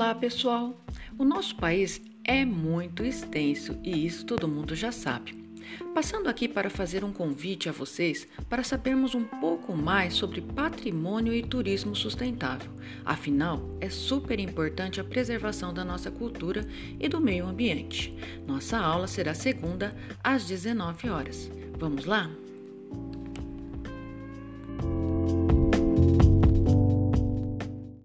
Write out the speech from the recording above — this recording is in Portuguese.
Olá, pessoal! O nosso país é muito extenso e isso todo mundo já sabe. Passando aqui para fazer um convite a vocês para sabermos um pouco mais sobre patrimônio e turismo sustentável. Afinal, é super importante a preservação da nossa cultura e do meio ambiente. Nossa aula será segunda às 19 horas. Vamos lá?